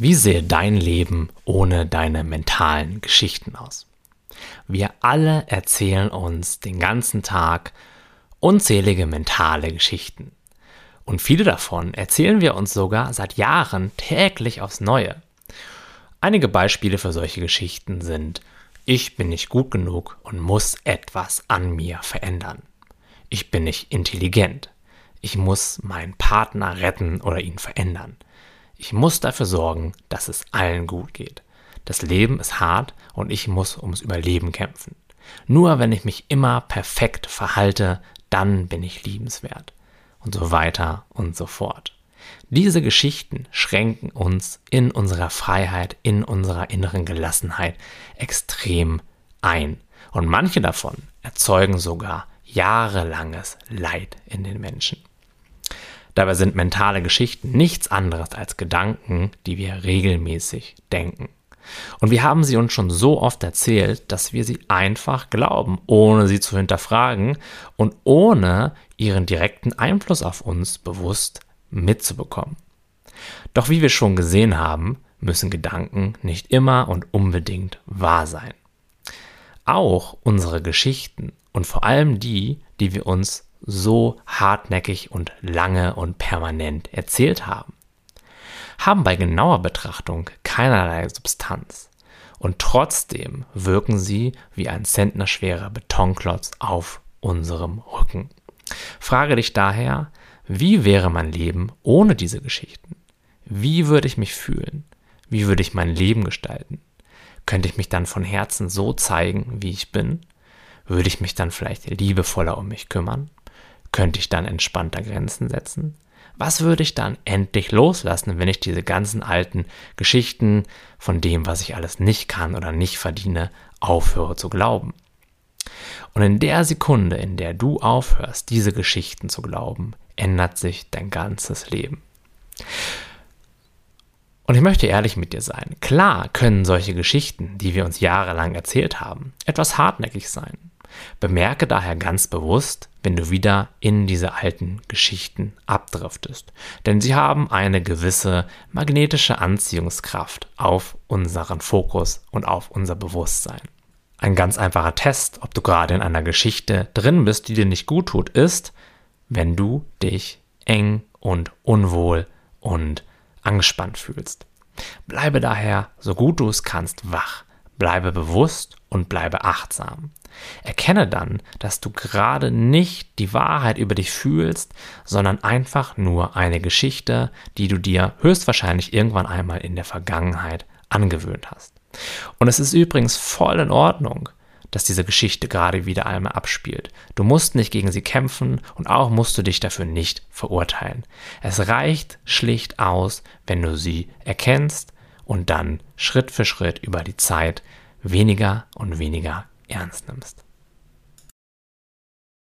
Wie sähe dein Leben ohne deine mentalen Geschichten aus? Wir alle erzählen uns den ganzen Tag unzählige mentale Geschichten. Und viele davon erzählen wir uns sogar seit Jahren täglich aufs Neue. Einige Beispiele für solche Geschichten sind, ich bin nicht gut genug und muss etwas an mir verändern. Ich bin nicht intelligent. Ich muss meinen Partner retten oder ihn verändern. Ich muss dafür sorgen, dass es allen gut geht. Das Leben ist hart und ich muss ums Überleben kämpfen. Nur wenn ich mich immer perfekt verhalte, dann bin ich liebenswert. Und so weiter und so fort. Diese Geschichten schränken uns in unserer Freiheit, in unserer inneren Gelassenheit extrem ein. Und manche davon erzeugen sogar jahrelanges Leid in den Menschen. Dabei sind mentale Geschichten nichts anderes als Gedanken, die wir regelmäßig denken. Und wir haben sie uns schon so oft erzählt, dass wir sie einfach glauben, ohne sie zu hinterfragen und ohne ihren direkten Einfluss auf uns bewusst mitzubekommen. Doch wie wir schon gesehen haben, müssen Gedanken nicht immer und unbedingt wahr sein. Auch unsere Geschichten und vor allem die, die wir uns so hartnäckig und lange und permanent erzählt haben, haben bei genauer Betrachtung keinerlei Substanz und trotzdem wirken sie wie ein zentnerschwerer Betonklotz auf unserem Rücken. Frage dich daher, wie wäre mein Leben ohne diese Geschichten? Wie würde ich mich fühlen? Wie würde ich mein Leben gestalten? Könnte ich mich dann von Herzen so zeigen, wie ich bin? Würde ich mich dann vielleicht liebevoller um mich kümmern? Könnte ich dann entspannter Grenzen setzen? Was würde ich dann endlich loslassen, wenn ich diese ganzen alten Geschichten von dem, was ich alles nicht kann oder nicht verdiene, aufhöre zu glauben? Und in der Sekunde, in der du aufhörst, diese Geschichten zu glauben, ändert sich dein ganzes Leben. Und ich möchte ehrlich mit dir sein. Klar können solche Geschichten, die wir uns jahrelang erzählt haben, etwas hartnäckig sein. Bemerke daher ganz bewusst, wenn du wieder in diese alten Geschichten abdriftest, denn sie haben eine gewisse magnetische Anziehungskraft auf unseren Fokus und auf unser Bewusstsein. Ein ganz einfacher Test, ob du gerade in einer Geschichte drin bist, die dir nicht gut tut, ist, wenn du dich eng und unwohl und angespannt fühlst. Bleibe daher, so gut du es kannst, wach. Bleibe bewusst und bleibe achtsam. Erkenne dann, dass du gerade nicht die Wahrheit über dich fühlst, sondern einfach nur eine Geschichte, die du dir höchstwahrscheinlich irgendwann einmal in der Vergangenheit angewöhnt hast. Und es ist übrigens voll in Ordnung, dass diese Geschichte gerade wieder einmal abspielt. Du musst nicht gegen sie kämpfen und auch musst du dich dafür nicht verurteilen. Es reicht schlicht aus, wenn du sie erkennst und dann Schritt für Schritt über die Zeit weniger und weniger ernst nimmst.